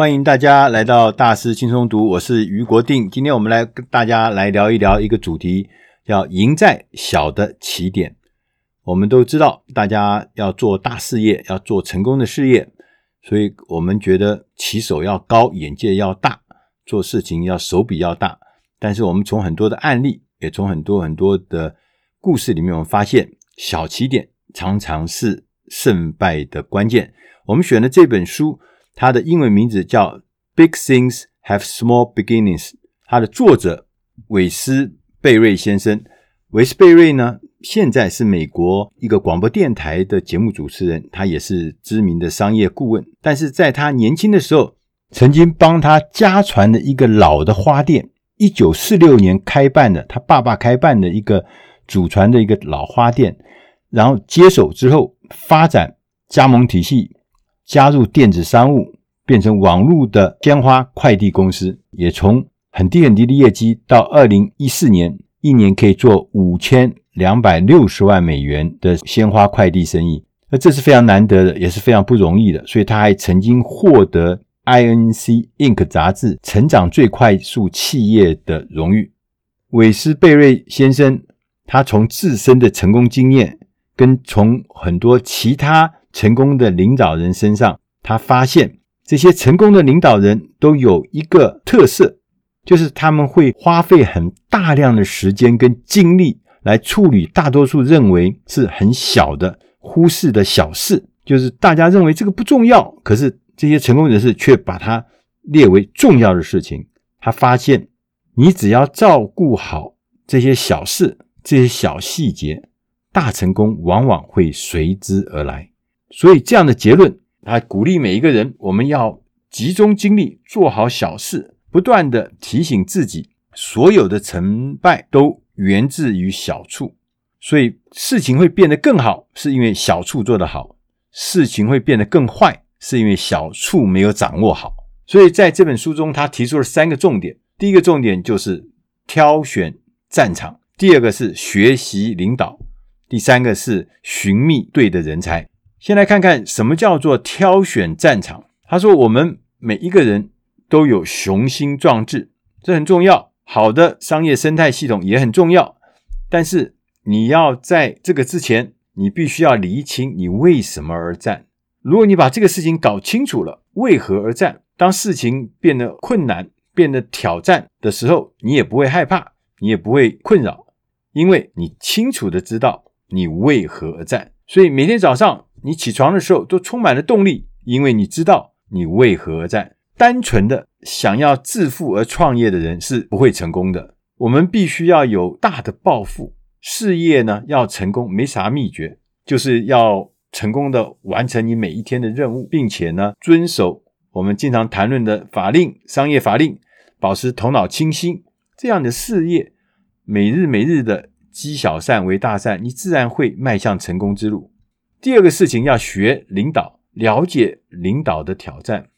欢迎大家来到大师轻松读，我是余国定。今天我们来跟大家来聊一聊一个主题，叫赢在小的起点。我们都知道，大家要做大事业，要做成功的事业，所以我们觉得起手要高，眼界要大，做事情要手笔要大。但是我们从很多的案例，也从很多很多的故事里面，我们发现小起点常常是胜败的关键。我们选的这本书。它的英文名字叫《Big Things Have Small Beginnings》，它的作者韦斯贝瑞先生。韦斯贝瑞呢，现在是美国一个广播电台的节目主持人，他也是知名的商业顾问。但是在他年轻的时候，曾经帮他家传的一个老的花店，一九四六年开办的，他爸爸开办的一个祖传的一个老花店，然后接手之后发展加盟体系。加入电子商务，变成网络的鲜花快递公司，也从很低很低的业绩，到二零一四年一年可以做五千两百六十万美元的鲜花快递生意，那这是非常难得的，也是非常不容易的。所以他还曾经获得 INC Inc 杂志成长最快速企业的荣誉。韦斯贝瑞先生，他从自身的成功经验，跟从很多其他。成功的领导人身上，他发现这些成功的领导人都有一个特色，就是他们会花费很大量的时间跟精力来处理大多数认为是很小的、忽视的小事，就是大家认为这个不重要，可是这些成功人士却把它列为重要的事情。他发现，你只要照顾好这些小事、这些小细节，大成功往往会随之而来。所以，这样的结论，他鼓励每一个人，我们要集中精力做好小事，不断地提醒自己，所有的成败都源自于小处。所以，事情会变得更好，是因为小处做得好；事情会变得更坏，是因为小处没有掌握好。所以，在这本书中，他提出了三个重点：第一个重点就是挑选战场；第二个是学习领导；第三个是寻觅对的人才。先来看看什么叫做挑选战场。他说：“我们每一个人都有雄心壮志，这很重要。好的商业生态系统也很重要。但是你要在这个之前，你必须要厘清你为什么而战。如果你把这个事情搞清楚了，为何而战，当事情变得困难、变得挑战的时候，你也不会害怕，你也不会困扰，因为你清楚的知道你为何而战。所以每天早上。”你起床的时候都充满了动力，因为你知道你为何而战。单纯的想要致富而创业的人是不会成功的。我们必须要有大的抱负，事业呢要成功没啥秘诀，就是要成功的完成你每一天的任务，并且呢遵守我们经常谈论的法令、商业法令，保持头脑清晰。这样的事业，每日每日的积小善为大善，你自然会迈向成功之路。第二个事情要学领导，了解领导的挑战。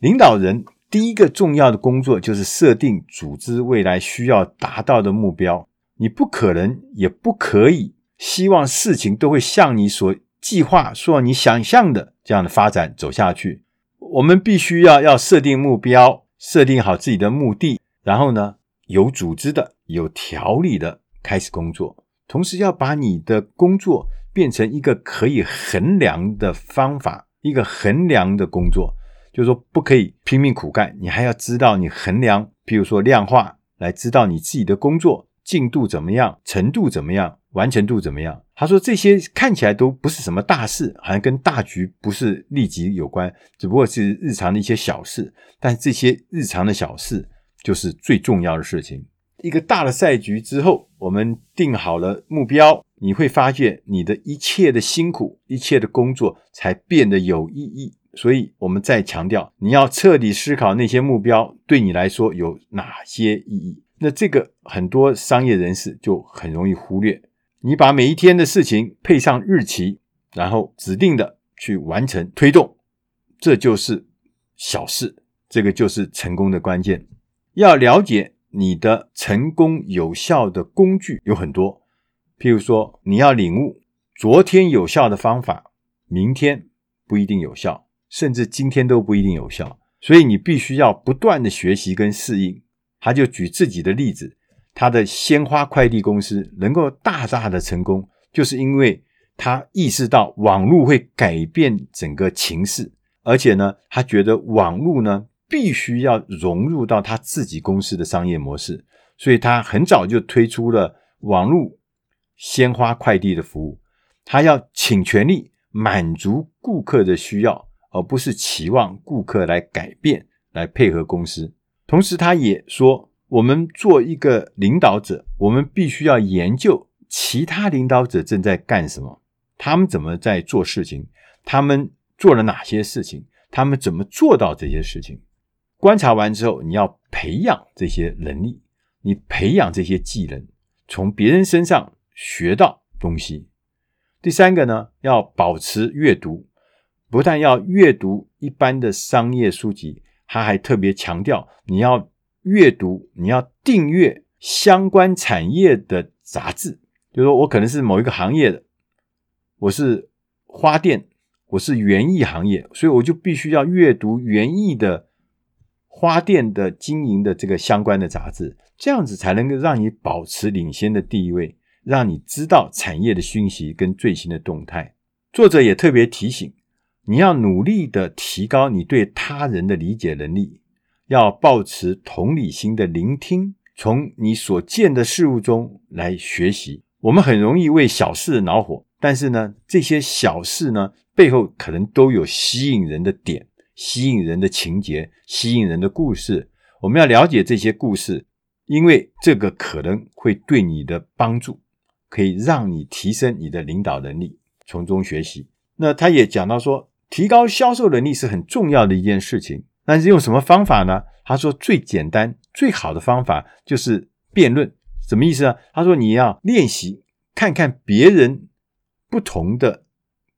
领导人第一个重要的工作就是设定组织未来需要达到的目标。你不可能，也不可以希望事情都会像你所计划、说你想象的这样的发展走下去。我们必须要要设定目标，设定好自己的目的，然后呢，有组织的、有条理的开始工作，同时要把你的工作。变成一个可以衡量的方法，一个衡量的工作，就是说不可以拼命苦干，你还要知道你衡量，比如说量化，来知道你自己的工作进度怎么样，程度怎么样，完成度怎么样。他说这些看起来都不是什么大事，好像跟大局不是立即有关，只不过是日常的一些小事，但是这些日常的小事就是最重要的事情。一个大的赛局之后，我们定好了目标。你会发现，你的一切的辛苦，一切的工作才变得有意义。所以，我们再强调，你要彻底思考那些目标对你来说有哪些意义。那这个很多商业人士就很容易忽略。你把每一天的事情配上日期，然后指定的去完成推动，这就是小事。这个就是成功的关键。要了解你的成功有效的工具有很多。譬如说，你要领悟昨天有效的方法，明天不一定有效，甚至今天都不一定有效。所以你必须要不断的学习跟适应。他就举自己的例子，他的鲜花快递公司能够大大的成功，就是因为他意识到网络会改变整个情势，而且呢，他觉得网络呢必须要融入到他自己公司的商业模式，所以他很早就推出了网络鲜花快递的服务。他要尽全力满足顾客的需要，而不是期望顾客来改变，来配合公司。同时，他也说，我们做一个领导者，我们必须要研究其他领导者正在干什么，他们怎么在做事情，他们做了哪些事情，他们怎么做到这些事情。观察完之后，你要培养这些能力，你培养这些技能，从别人身上学到东西。第三个呢，要保持阅读，不但要阅读一般的商业书籍，他还特别强调你要阅读，你要订阅相关产业的杂志。就是说我可能是某一个行业的，我是花店，我是园艺行业，所以我就必须要阅读园艺的花店的经营的这个相关的杂志，这样子才能够让你保持领先的地位。让你知道产业的讯息跟最新的动态。作者也特别提醒，你要努力的提高你对他人的理解能力，要保持同理心的聆听，从你所见的事物中来学习。我们很容易为小事恼火，但是呢，这些小事呢，背后可能都有吸引人的点、吸引人的情节、吸引人的故事。我们要了解这些故事，因为这个可能会对你的帮助。可以让你提升你的领导能力，从中学习。那他也讲到说，提高销售能力是很重要的一件事情。但是用什么方法呢？他说最简单、最好的方法就是辩论。什么意思呢？他说你要练习看看别人不同的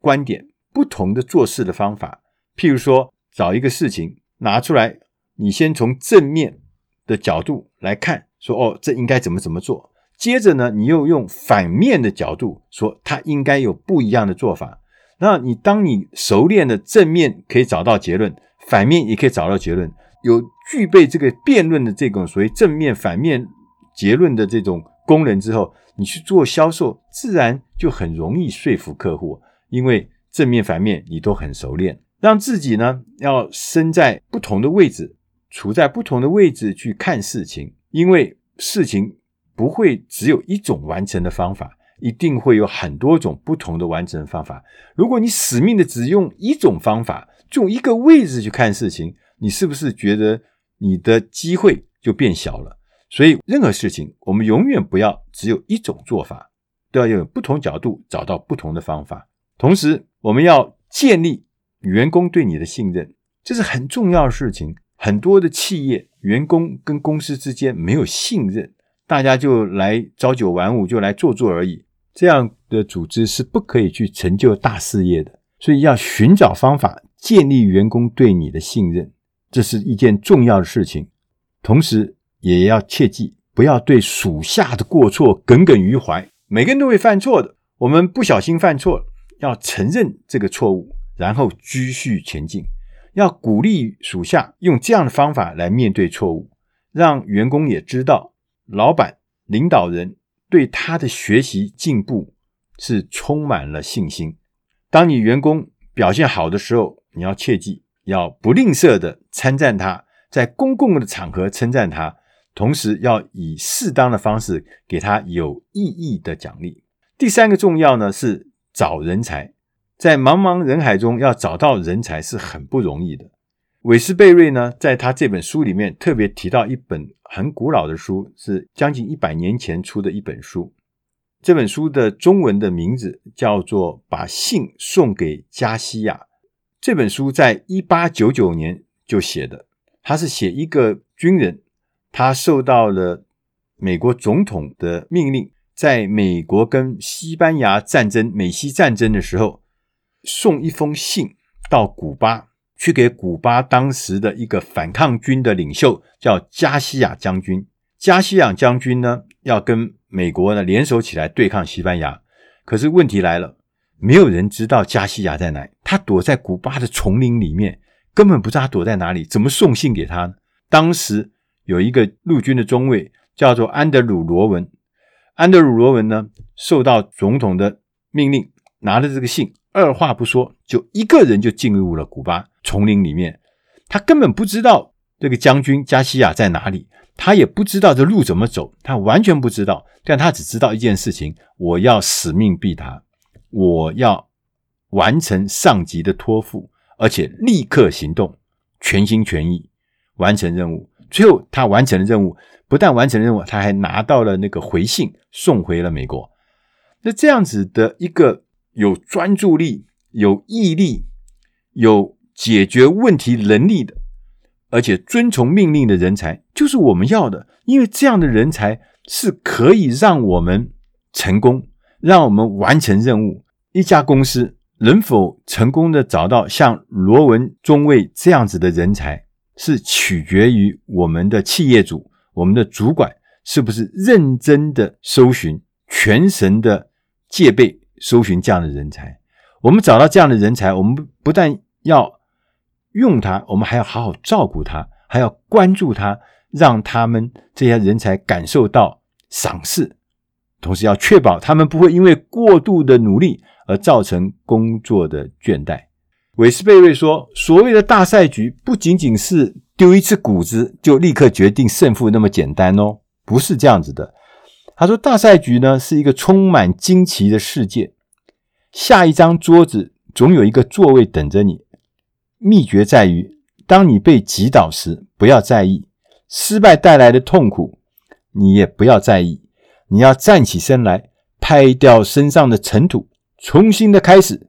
观点、不同的做事的方法。譬如说，找一个事情拿出来，你先从正面的角度来看，说哦，这应该怎么怎么做。接着呢，你又用反面的角度说，他应该有不一样的做法。那你当你熟练的正面可以找到结论，反面也可以找到结论，有具备这个辩论的这种所谓正面反面结论的这种功能之后，你去做销售，自然就很容易说服客户，因为正面反面你都很熟练。让自己呢要身在不同的位置，处在不同的位置去看事情，因为事情。不会只有一种完成的方法，一定会有很多种不同的完成方法。如果你死命的只用一种方法，就一个位置去看事情，你是不是觉得你的机会就变小了？所以，任何事情我们永远不要只有一种做法，都要用不同角度找到不同的方法。同时，我们要建立员工对你的信任，这是很重要的事情。很多的企业员工跟公司之间没有信任。大家就来朝九晚五，就来做做而已。这样的组织是不可以去成就大事业的。所以要寻找方法，建立员工对你的信任，这是一件重要的事情。同时，也要切记，不要对属下的过错耿耿于怀。每个人都会犯错的，我们不小心犯错，要承认这个错误，然后继续前进。要鼓励属下用这样的方法来面对错误，让员工也知道。老板、领导人对他的学习进步是充满了信心。当你员工表现好的时候，你要切记要不吝啬的称赞他，在公共的场合称赞他，同时要以适当的方式给他有意义的奖励。第三个重要呢是找人才，在茫茫人海中要找到人才是很不容易的。韦斯贝瑞呢，在他这本书里面特别提到一本很古老的书，是将近一百年前出的一本书。这本书的中文的名字叫做《把信送给加西亚》。这本书在一八九九年就写的，他是写一个军人，他受到了美国总统的命令，在美国跟西班牙战争、美西战争的时候，送一封信到古巴。去给古巴当时的一个反抗军的领袖叫加西亚将军。加西亚将军呢，要跟美国呢联手起来对抗西班牙。可是问题来了，没有人知道加西亚在哪，他躲在古巴的丛林里面，根本不知道他躲在哪里，怎么送信给他呢？当时有一个陆军的中尉叫做安德鲁·罗文，安德鲁·罗文呢，受到总统的命令，拿着这个信，二话不说，就一个人就进入了古巴丛林里面。他根本不知道这个将军加西亚在哪里，他也不知道这路怎么走，他完全不知道。但他只知道一件事情：我要使命必达，我要完成上级的托付，而且立刻行动，全心全意完成任务。最后，他完成了任务，不但完成了任务，他还拿到了那个回信，送回了美国。那这样子的一个有专注力、有毅力、有解决问题能力的，而且遵从命令的人才，就是我们要的。因为这样的人才是可以让我们成功，让我们完成任务。一家公司能否成功的找到像罗文中尉这样子的人才，是取决于我们的企业主、我们的主管是不是认真的搜寻、全神的戒备搜寻这样的人才。我们找到这样的人才，我们不但要用他，我们还要好好照顾他，还要关注他，让他们这些人才感受到赏识，同时要确保他们不会因为过度的努力而造成工作的倦怠。韦斯贝瑞说：“所谓的大赛局，不仅仅是丢一次谷子就立刻决定胜负那么简单哦，不是这样子的。”他说：“大赛局呢，是一个充满惊奇的世界。下一张桌子总有一个座位等着你。秘诀在于，当你被击倒时，不要在意失败带来的痛苦，你也不要在意。你要站起身来，拍掉身上的尘土，重新的开始。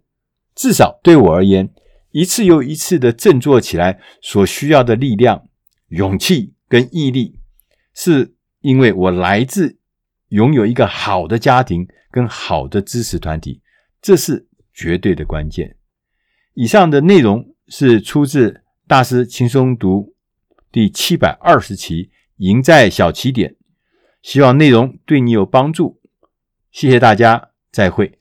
至少对我而言。”一次又一次的振作起来所需要的力量、勇气跟毅力，是因为我来自拥有一个好的家庭跟好的支持团体，这是绝对的关键。以上的内容是出自大师轻松读第七百二十期《赢在小起点》，希望内容对你有帮助。谢谢大家，再会。